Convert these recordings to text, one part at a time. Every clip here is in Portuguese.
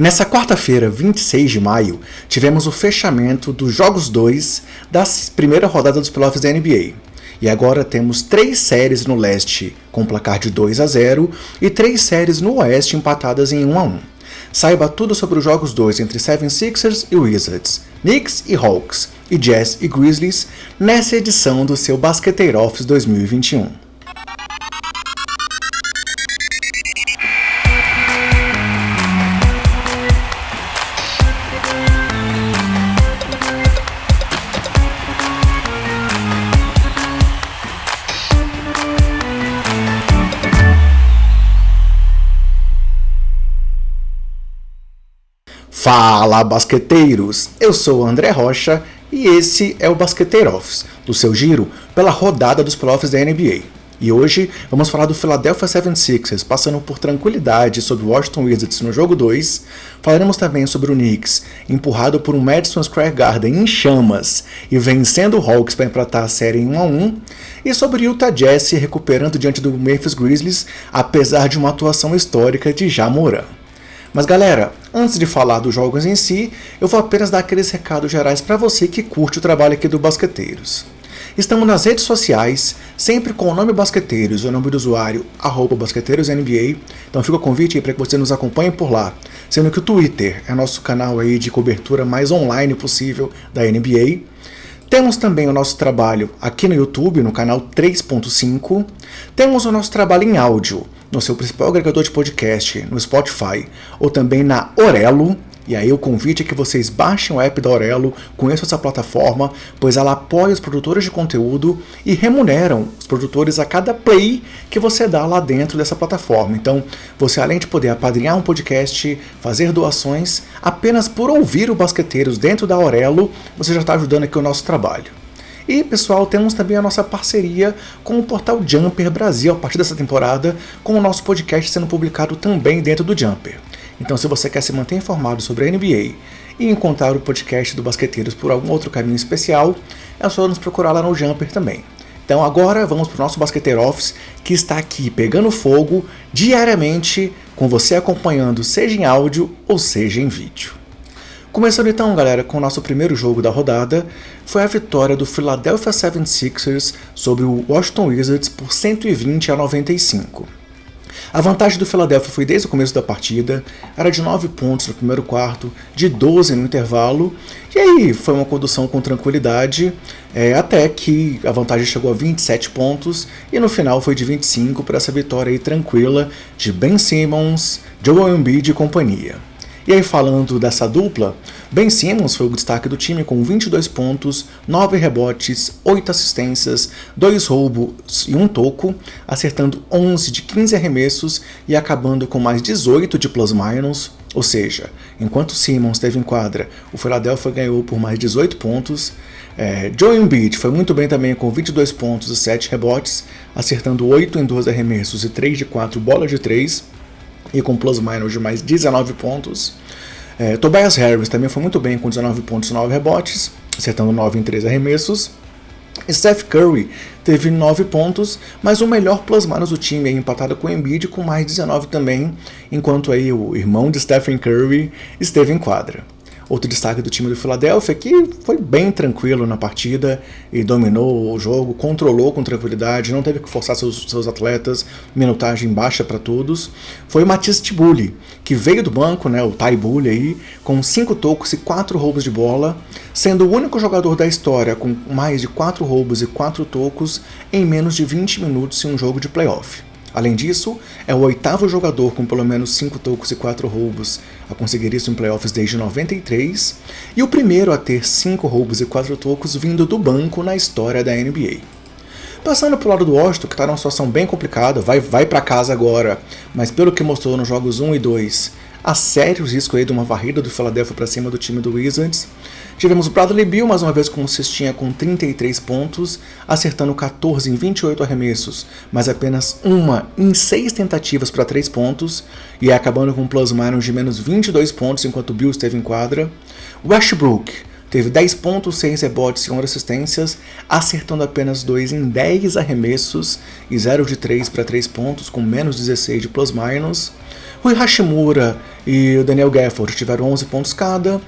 Nessa quarta-feira, 26 de maio, tivemos o fechamento dos Jogos 2 da primeira rodada dos playoffs da NBA. E agora temos três séries no leste com placar de 2 a 0 e três séries no oeste empatadas em 1 a 1. Saiba tudo sobre os jogos 2 entre 76ers e Wizards, Knicks e Hawks, e Jazz e Grizzlies nessa edição do seu Basqueteiro Office 2021. Fala, basqueteiros! Eu sou André Rocha e esse é o Basqueteiro Office, do seu giro pela rodada dos playoffs da NBA. E hoje vamos falar do Philadelphia 76ers, passando por tranquilidade sobre o Washington Wizards no jogo 2. Falaremos também sobre o Knicks, empurrado por um Madison Square Garden em chamas e vencendo o Hawks para empatar a série em 1 a 1. E sobre o Utah Jazz recuperando diante do Memphis Grizzlies, apesar de uma atuação histórica de Jamoran. Mas galera, antes de falar dos jogos em si, eu vou apenas dar aqueles recados gerais para você que curte o trabalho aqui do Basqueteiros. Estamos nas redes sociais, sempre com o nome Basqueteiros o nome do usuário, arroba BasqueteirosNBA. Então fica o convite para que você nos acompanhe por lá. Sendo que o Twitter é nosso canal aí de cobertura mais online possível da NBA. Temos também o nosso trabalho aqui no YouTube, no canal 3.5. Temos o nosso trabalho em áudio no seu principal agregador de podcast, no Spotify, ou também na Orelo. E aí o convite é que vocês baixem o app da Orelo, conheçam essa plataforma, pois ela apoia os produtores de conteúdo e remuneram os produtores a cada play que você dá lá dentro dessa plataforma. Então, você além de poder apadrinhar um podcast, fazer doações, apenas por ouvir o Basqueteiros dentro da Orelo, você já está ajudando aqui o nosso trabalho. E, pessoal, temos também a nossa parceria com o portal Jumper Brasil a partir dessa temporada, com o nosso podcast sendo publicado também dentro do Jumper. Então, se você quer se manter informado sobre a NBA e encontrar o podcast do Basqueteiros por algum outro caminho especial, é só nos procurar lá no Jumper também. Então agora vamos para o nosso Basqueteiro Office, que está aqui pegando fogo diariamente, com você acompanhando, seja em áudio ou seja em vídeo. Começando então, galera, com o nosso primeiro jogo da rodada, foi a vitória do Philadelphia 76ers sobre o Washington Wizards por 120 a 95. A vantagem do Philadelphia foi desde o começo da partida, era de 9 pontos no primeiro quarto, de 12 no intervalo, e aí foi uma condução com tranquilidade, é, até que a vantagem chegou a 27 pontos, e no final foi de 25 para essa vitória tranquila de Ben Simmons, Joel Embiid e companhia. E aí, falando dessa dupla, Ben Simmons foi o destaque do time com 22 pontos, 9 rebotes, 8 assistências, 2 roubos e 1 toco, acertando 11 de 15 arremessos e acabando com mais 18 de plus-minus. Ou seja, enquanto Simmons esteve em quadra, o Philadelphia ganhou por mais 18 pontos. É, Joe Embiid foi muito bem também com 22 pontos e 7 rebotes, acertando 8 em 12 arremessos e 3 de 4 bolas de 3 e com plus-minus de mais 19 pontos. É, Tobias Harris também foi muito bem com 19 pontos e 9 rebotes, acertando 9 em 3 arremessos. Steph Curry teve 9 pontos, mas o melhor plus-minus do time é empatado com o Embiid com mais 19 também, enquanto aí o irmão de Stephen Curry esteve em quadra. Outro destaque do time do Philadelphia que foi bem tranquilo na partida e dominou o jogo, controlou com tranquilidade, não teve que forçar seus, seus atletas, minutagem baixa para todos. Foi o Matisse Tibulli, que veio do banco, né, o Bully aí, com 5 tocos e 4 roubos de bola, sendo o único jogador da história com mais de 4 roubos e 4 tocos em menos de 20 minutos em um jogo de playoff. Além disso, é o oitavo jogador com pelo menos 5 tocos e 4 roubos a conseguir isso em playoffs desde 93, e o primeiro a ter 5 roubos e 4 tocos vindo do banco na história da NBA. Passando pro lado do Washington, que está numa situação bem complicada, vai, vai para casa agora, mas pelo que mostrou nos jogos 1 e 2, há sérios riscos aí de uma varrida do Philadelphia para cima do time do Wizards. Tivemos o Bradley Bill mais uma vez como cestinha com 33 pontos, acertando 14 em 28 arremessos, mas apenas uma em 6 tentativas para 3 pontos, e acabando com um plus-minus de menos 22 pontos enquanto Bill esteve em quadra. Westbrook teve 10 pontos, 6 rebotes e 11 assistências, acertando apenas 2 em 10 arremessos e 0 de 3 para 3 pontos, com menos 16 de plus-minus. Rui Hashimura e o Daniel Gafford tiveram 11 pontos cada,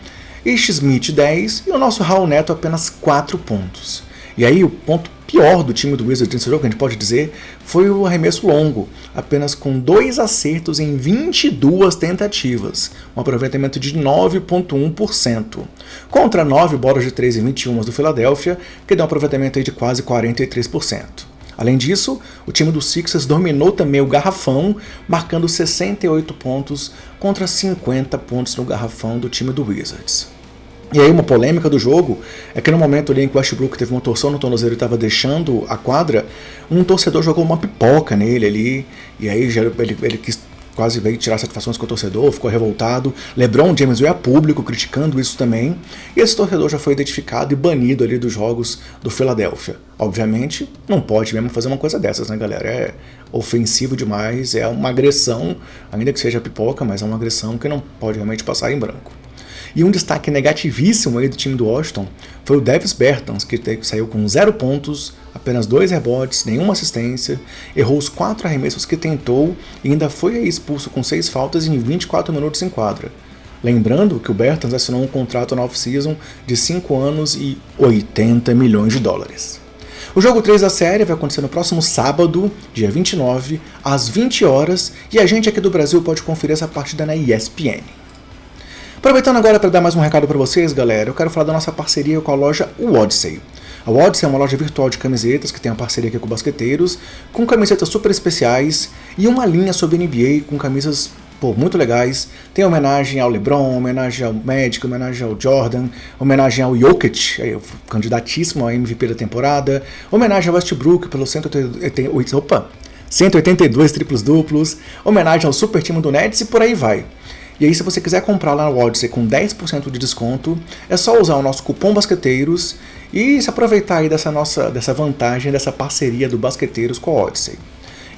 Ish Smith 10 e o nosso Raul Neto apenas 4 pontos. E aí o ponto pior do time do Wizards nesse jogo, que a gente pode dizer, foi o arremesso longo, apenas com dois acertos em 22 tentativas, um aproveitamento de 9,1%, contra 9 bolas de 3 em 21 do Philadelphia, que deu um aproveitamento de quase 43%. Além disso, o time do Sixers dominou também o garrafão, marcando 68 pontos contra 50 pontos no garrafão do time do Wizards. E aí uma polêmica do jogo é que no momento ali em que o Westbrook teve uma torção no tornozelo e estava deixando a quadra, um torcedor jogou uma pipoca nele ali, e aí ele, ele quis quase veio tirar satisfações com o torcedor, ficou revoltado. LeBron James veio a público criticando isso também, e esse torcedor já foi identificado e banido ali dos jogos do Philadelphia. Obviamente, não pode mesmo fazer uma coisa dessas, né, galera? É ofensivo demais, é uma agressão, ainda que seja pipoca, mas é uma agressão que não pode realmente passar em branco. E um destaque negativíssimo aí do time do Washington foi o Davis Bertans, que saiu com zero pontos, apenas dois rebotes, nenhuma assistência, errou os quatro arremessos que tentou e ainda foi expulso com seis faltas em 24 minutos em quadra. Lembrando que o Bertans assinou um contrato na off-season de 5 anos e 80 milhões de dólares. O jogo 3 da série vai acontecer no próximo sábado, dia 29, às 20 horas, e a gente aqui do Brasil pode conferir essa partida na ESPN. Aproveitando agora para dar mais um recado para vocês, galera, eu quero falar da nossa parceria com a loja Odyssey. A Odyssey é uma loja virtual de camisetas que tem uma parceria aqui com basqueteiros, com camisetas super especiais e uma linha sobre NBA com camisas pô, muito legais. Tem homenagem ao LeBron, homenagem ao Magic, homenagem ao Jordan, homenagem ao Jokic, candidatíssimo a MVP da temporada, homenagem ao Westbrook pelo 180, opa, 182 triplos duplos, homenagem ao super time do Nets e por aí vai. E aí, se você quiser comprar lá no Odyssey com 10% de desconto, é só usar o nosso cupom Basqueteiros e se aproveitar aí dessa nossa dessa vantagem, dessa parceria do Basqueteiros com a Odyssey.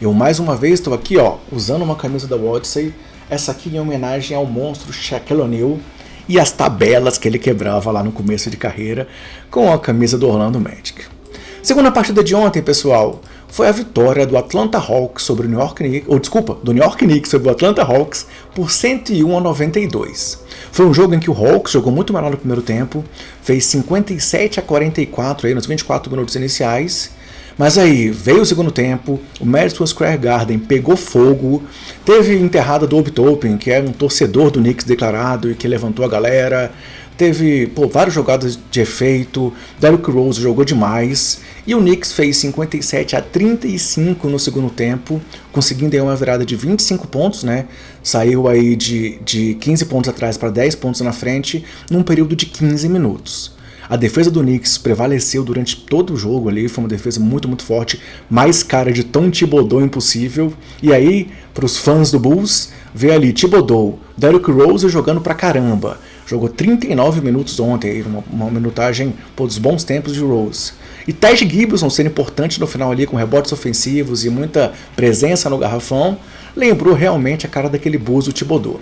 Eu mais uma vez estou aqui, ó, usando uma camisa da Odyssey, essa aqui em homenagem ao monstro Shaquille O'Neal e as tabelas que ele quebrava lá no começo de carreira com a camisa do Orlando Magic. Segunda partida de ontem, pessoal, foi a vitória do Atlanta Hawks sobre o New York Knicks, ou desculpa, do New York Knicks sobre o Atlanta Hawks por 101 a 92. Foi um jogo em que o Hawks jogou muito melhor no primeiro tempo, fez 57 a 44 aí nos 24 minutos iniciais. Mas aí veio o segundo tempo, o Madison Square Garden pegou fogo, teve enterrada do Obi que é um torcedor do Knicks declarado e que levantou a galera, teve pô, várias jogadas de efeito, Derrick Rose jogou demais, e o Knicks fez 57 a 35 no segundo tempo, conseguindo aí uma virada de 25 pontos, né? Saiu aí de, de 15 pontos atrás para 10 pontos na frente, num período de 15 minutos. A defesa do Knicks prevaleceu durante todo o jogo ali, foi uma defesa muito, muito forte, mais cara de Tom Thibodeau impossível. E aí, para os fãs do Bulls, vê ali Thibodeau, Derrick Rose jogando pra caramba, Jogou 39 minutos ontem, uma, uma minutagem pô, dos bons tempos de Rose. E Taj Gibson sendo importante no final ali com rebotes ofensivos e muita presença no garrafão, lembrou realmente a cara daquele Buzo Thibodeau.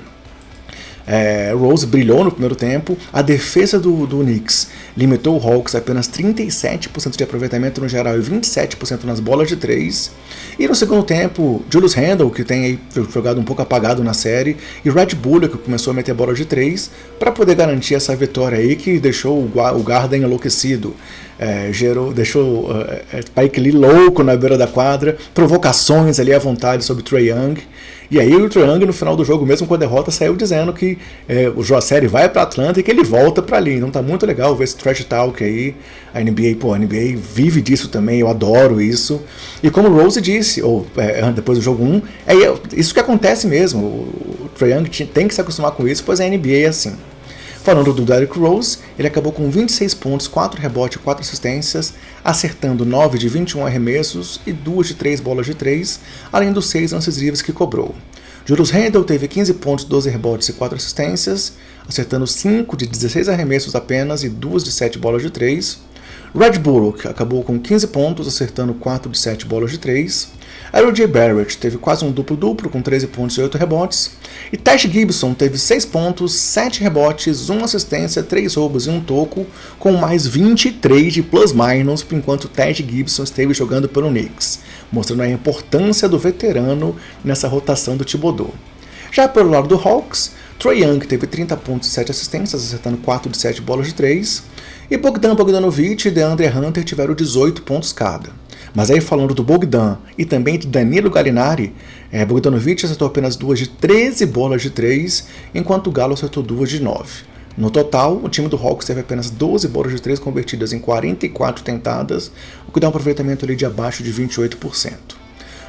É, Rose brilhou no primeiro tempo. A defesa do, do Knicks limitou o Hawks a apenas 37% de aproveitamento no geral e 27% nas bolas de 3. E no segundo tempo, Julius Randle, que tem jogado um pouco apagado na série, e Red Bull, que começou a meter bola de 3, para poder garantir essa vitória aí que deixou o, o Garden enlouquecido. É, gerou, deixou uh, Spike Lee louco na beira da quadra, provocações ali à vontade sobre Trey Young. E aí o Young no final do jogo, mesmo com a derrota, saiu dizendo que é, o Joaceri vai para Atlanta e que ele volta para ali. Então tá muito legal ver esse trash talk aí. A NBA, pô, a NBA vive disso também, eu adoro isso. E como o Rose disse, ou é, depois do jogo 1, é isso que acontece mesmo. O Trae Young tem que se acostumar com isso, pois a NBA é assim. Falando do Derrick Rose, ele acabou com 26 pontos, 4 rebotes e 4 assistências, acertando 9 de 21 arremessos e 2 de 3 bolas de 3, além dos 6 lances livres que cobrou. Julius Randle teve 15 pontos, 12 rebotes e 4 assistências, acertando 5 de 16 arremessos apenas e 2 de 7 bolas de 3. Red Bullock acabou com 15 pontos, acertando 4 de 7 bolas de 3. RJ Barrett teve quase um duplo-duplo com 13 pontos e 8 rebotes. E Tash Gibson teve 6 pontos, 7 rebotes, 1 assistência, 3 roubos e 1 toco, com mais 23 de plus-minus, enquanto Tash Gibson esteve jogando pelo Knicks, mostrando a importância do veterano nessa rotação do Thibodeau. Já pelo lado do Hawks, Trey Young teve 30 pontos e 7 assistências, acertando 4 de 7 bolas de 3. E Bogdan Bogdanovic e DeAndre Hunter tiveram 18 pontos cada. Mas aí falando do Bogdan e também de Danilo Gallinari, é, Bogdanovic acertou apenas duas de 13 bolas de 3, enquanto o Galo acertou duas de 9. No total, o time do Hawks teve apenas 12 bolas de 3 convertidas em 44 tentadas, o que dá um aproveitamento ali de abaixo de 28%.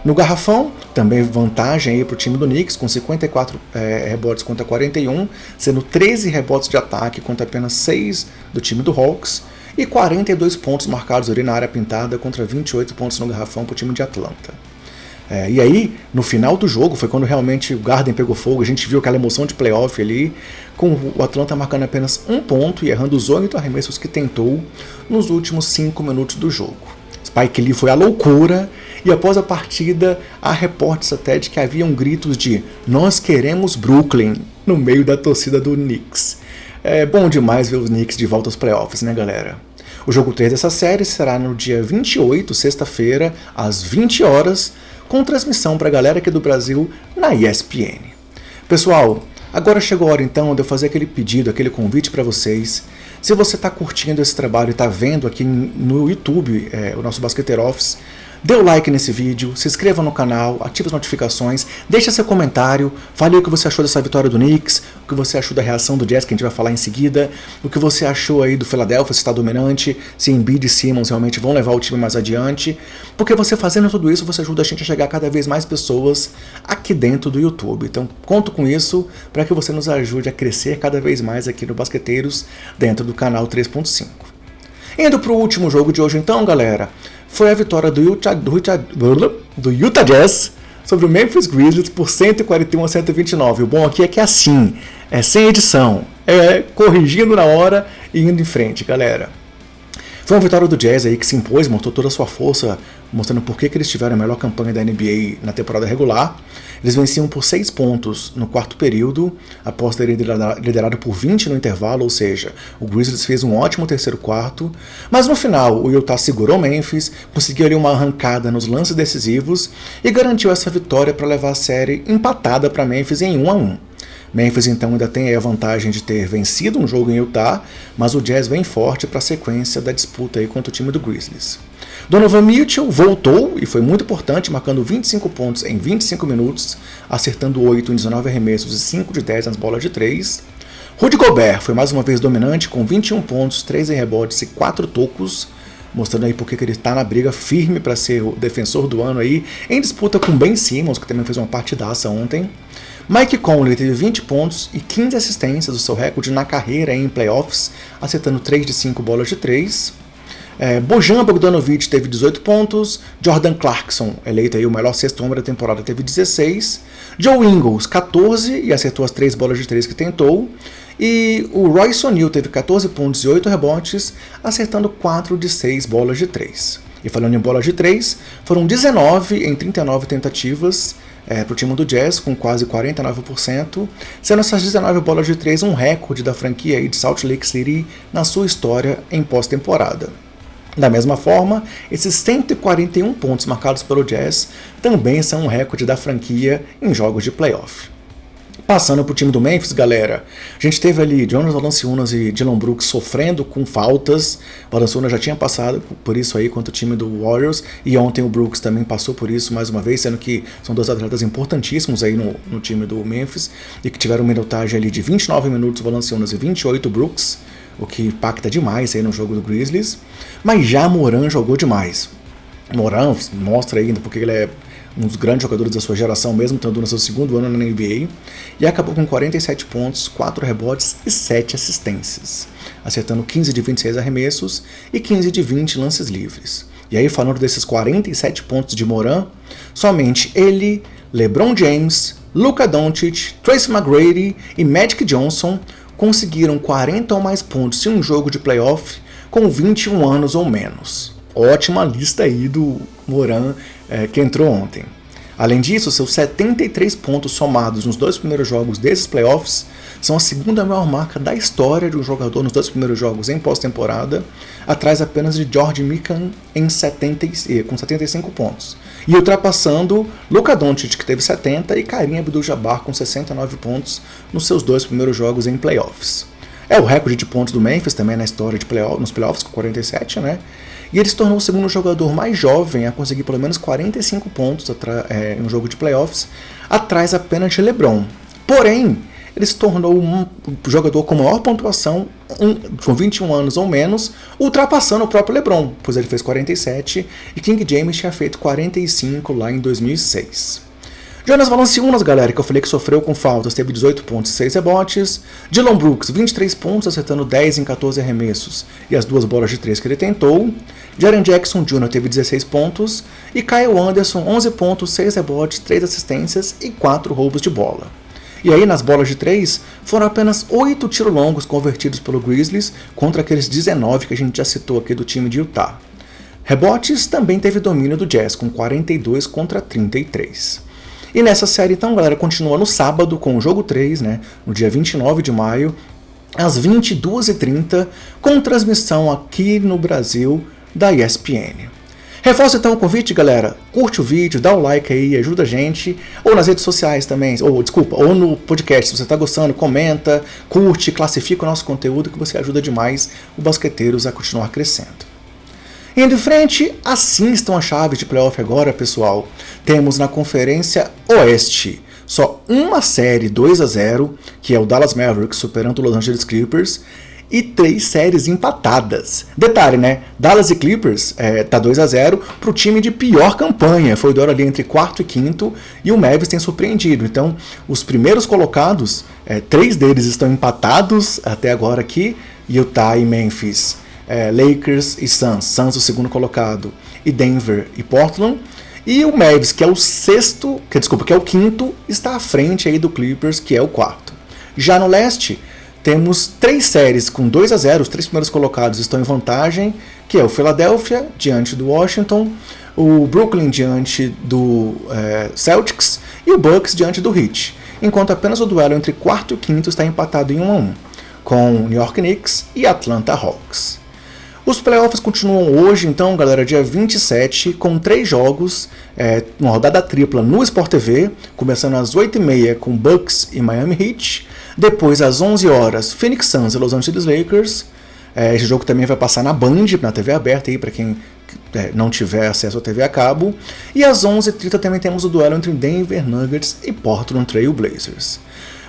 No garrafão, também vantagem para o time do Knicks, com 54 é, rebotes contra 41, sendo 13 rebotes de ataque contra apenas 6 do time do Hawks, e 42 pontos marcados ali na área pintada contra 28 pontos no garrafão para o time de Atlanta. É, e aí, no final do jogo, foi quando realmente o Garden pegou fogo, a gente viu aquela emoção de playoff ali, com o Atlanta marcando apenas um ponto e errando os oito arremessos que tentou nos últimos cinco minutos do jogo. Spike Lee foi a loucura, e após a partida, há reportes até de que haviam gritos de Nós queremos Brooklyn no meio da torcida do Knicks. É bom demais ver os Knicks de volta aos playoffs, né, galera? O jogo 3 dessa série será no dia 28, sexta-feira, às 20 horas, com transmissão para a galera aqui do Brasil na ESPN. Pessoal, agora chegou a hora então de eu fazer aquele pedido, aquele convite para vocês. Se você está curtindo esse trabalho e está vendo aqui no YouTube é, o nosso Basqueteiro Office, Dê o like nesse vídeo, se inscreva no canal, ative as notificações, deixe seu comentário, fale o que você achou dessa vitória do Knicks, o que você achou da reação do Jazz, que a gente vai falar em seguida, o que você achou aí do Philadelphia, se está dominante, se Embiid e Simmons realmente vão levar o time mais adiante, porque você fazendo tudo isso, você ajuda a gente a chegar a cada vez mais pessoas aqui dentro do YouTube. Então, conto com isso para que você nos ajude a crescer cada vez mais aqui no Basqueteiros dentro do canal 3.5. Indo para o último jogo de hoje então, galera foi a vitória do Utah, do Utah, do Utah Jazz sobre o Memphis Grizzlies por 141 a 129. O bom aqui é que é assim, é sem edição, é corrigindo na hora e indo em frente, galera. Foi uma vitória do Jazz aí que se impôs, mostrou toda a sua força, mostrando por que, eles tiveram a melhor campanha da NBA na temporada regular. Eles venciam por 6 pontos no quarto período, após terem liderado por 20 no intervalo, ou seja, o Grizzlies fez um ótimo terceiro quarto. Mas no final, o Utah segurou Memphis, conseguiu ali uma arrancada nos lances decisivos e garantiu essa vitória para levar a série empatada para Memphis em 1 a 1. Memphis então ainda tem a vantagem de ter vencido um jogo em Utah, mas o Jazz vem forte para a sequência da disputa aí contra o time do Grizzlies. Donovan Mitchell voltou e foi muito importante, marcando 25 pontos em 25 minutos, acertando 8 em 19 arremessos e 5 de 10 nas bolas de 3. Rudy Gobert foi mais uma vez dominante, com 21 pontos, 3 em rebotes e 4 tocos, mostrando aí porque ele está na briga firme para ser o defensor do ano aí, em disputa com Ben Simmons, que também fez uma partidaça ontem. Mike Conley teve 20 pontos e 15 assistências, o seu recorde na carreira em playoffs, acertando 3 de 5 bolas de 3. É, Bojan Bogdanovic teve 18 pontos, Jordan Clarkson, eleito aí o melhor sexto homem da temporada, teve 16, Joe Ingles, 14 e acertou as 3 bolas de 3 que tentou, e o Royce O'Neal teve 14 pontos e 8 rebotes, acertando 4 de 6 bolas de 3. E falando em bolas de 3, foram 19 em 39 tentativas, é, para o time do Jazz, com quase 49%, sendo essas 19 bolas de 3 um recorde da franquia de Salt Lake City na sua história em pós-temporada. Da mesma forma, esses 141 pontos marcados pelo Jazz também são um recorde da franquia em jogos de playoff. Passando para o time do Memphis, galera, a gente teve ali Jonas Valanciunas e Dylan Brooks sofrendo com faltas. Valanciunas já tinha passado por isso aí contra o time do Warriors e ontem o Brooks também passou por isso mais uma vez, sendo que são dois atletas importantíssimos aí no, no time do Memphis e que tiveram minutagem ali de 29 minutos Valanciunas e 28 Brooks, o que impacta demais aí no jogo do Grizzlies. Mas já Moran jogou demais. Moran mostra ainda porque ele é um dos grandes jogadores da sua geração, mesmo estando no seu segundo ano na NBA, e acabou com 47 pontos, 4 rebotes e 7 assistências, acertando 15 de 26 arremessos e 15 de 20 lances livres. E aí, falando desses 47 pontos de Moran, somente ele, LeBron James, Luka Doncic, Tracy McGrady e Magic Johnson conseguiram 40 ou mais pontos em um jogo de playoff com 21 anos ou menos. Ótima lista aí do Moran é, que entrou ontem. Além disso, seus 73 pontos somados nos dois primeiros jogos desses playoffs são a segunda maior marca da história de um jogador nos dois primeiros jogos em pós-temporada, atrás apenas de George Mikan em 70, com 75 pontos. E ultrapassando Luka Doncic, que teve 70, e Karim Abdul-Jabbar com 69 pontos nos seus dois primeiros jogos em playoffs. É o recorde de pontos do Memphis também na história de playoff, nos playoffs, com 47, né? E ele se tornou o segundo jogador mais jovem a conseguir pelo menos 45 pontos é, em um jogo de playoffs, atrás apenas de LeBron. Porém, ele se tornou um jogador com maior pontuação, um, com 21 anos ou menos, ultrapassando o próprio LeBron, pois ele fez 47 e King James tinha feito 45 lá em 2006. Jonas Valanciunas, galera, que eu falei que sofreu com faltas, teve 18 pontos e 6 rebotes. Dylan Brooks, 23 pontos, acertando 10 em 14 arremessos e as duas bolas de 3 que ele tentou. Jaren Jackson Jr. teve 16 pontos. E Kyle Anderson, 11 pontos, 6 rebotes, 3 assistências e 4 roubos de bola. E aí, nas bolas de 3, foram apenas 8 tiros longos convertidos pelo Grizzlies contra aqueles 19 que a gente já citou aqui do time de Utah. Rebotes também teve domínio do Jazz, com 42 contra 33. E nessa série, então, galera, continua no sábado com o jogo 3, né? No dia 29 de maio, às 22h30, com transmissão aqui no Brasil da ESPN. Reforça então o convite, galera. Curte o vídeo, dá o like aí, ajuda a gente. Ou nas redes sociais também, ou desculpa, ou no podcast. Se você está gostando, comenta, curte, classifica o nosso conteúdo que você ajuda demais o Basqueteiros a continuar crescendo. Indo em frente, assim estão as chaves de playoff agora, pessoal. Temos na Conferência Oeste só uma série 2 a 0, que é o Dallas Mavericks superando o Los Angeles Clippers, e três séries empatadas. Detalhe, né? Dallas e Clippers é, tá 2 a 0 para o time de pior campanha. Foi o ali entre quarto e quinto e o Mavericks tem surpreendido. Então, os primeiros colocados, é, três deles estão empatados até agora aqui, Utah e Memphis é, Lakers e Suns, Suns o segundo colocado, e Denver e Portland. E o Mavis, que é o sexto, que desculpa, que é o quinto, está à frente aí do Clippers, que é o quarto. Já no leste, temos três séries com 2 a 0, os três primeiros colocados estão em vantagem, que é o Philadelphia diante do Washington, o Brooklyn diante do é, Celtics e o Bucks diante do Heat, enquanto apenas o duelo entre quarto e quinto está empatado em 1 a 1, com New York Knicks e Atlanta Hawks. Os playoffs continuam hoje, então, galera, dia 27, com três jogos, é, uma rodada tripla no Sport TV, começando às 8h30 com Bucks e Miami Heat, depois às 11 horas Phoenix Suns e Los Angeles Lakers. É, esse jogo também vai passar na Band, na TV aberta aí para quem é, não tiver acesso à TV a cabo. E às 11h30 também temos o duelo entre Denver Nuggets e Portland Trail Blazers.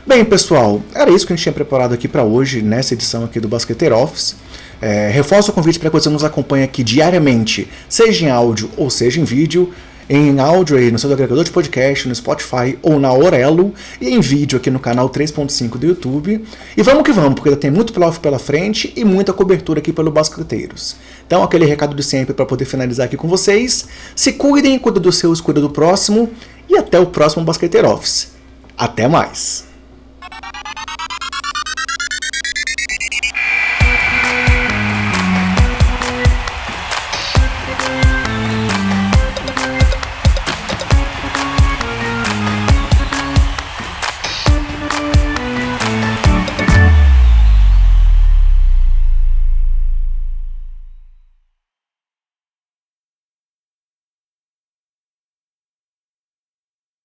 Bem, pessoal, era isso que a gente tinha preparado aqui para hoje, nessa edição aqui do Basqueteer Office. É, reforço o convite para que você nos acompanhe aqui diariamente, seja em áudio ou seja em vídeo, em áudio aí no seu agregador de podcast, no Spotify ou na Orelo, e em vídeo aqui no canal 3.5 do YouTube. E vamos que vamos, porque ainda tem muito playoff pela frente e muita cobertura aqui pelo Basqueteiros. Então, aquele recado de sempre para poder finalizar aqui com vocês. Se cuidem, cuida dos seus, cuida do próximo, e até o próximo Basqueteiro Office. Até mais!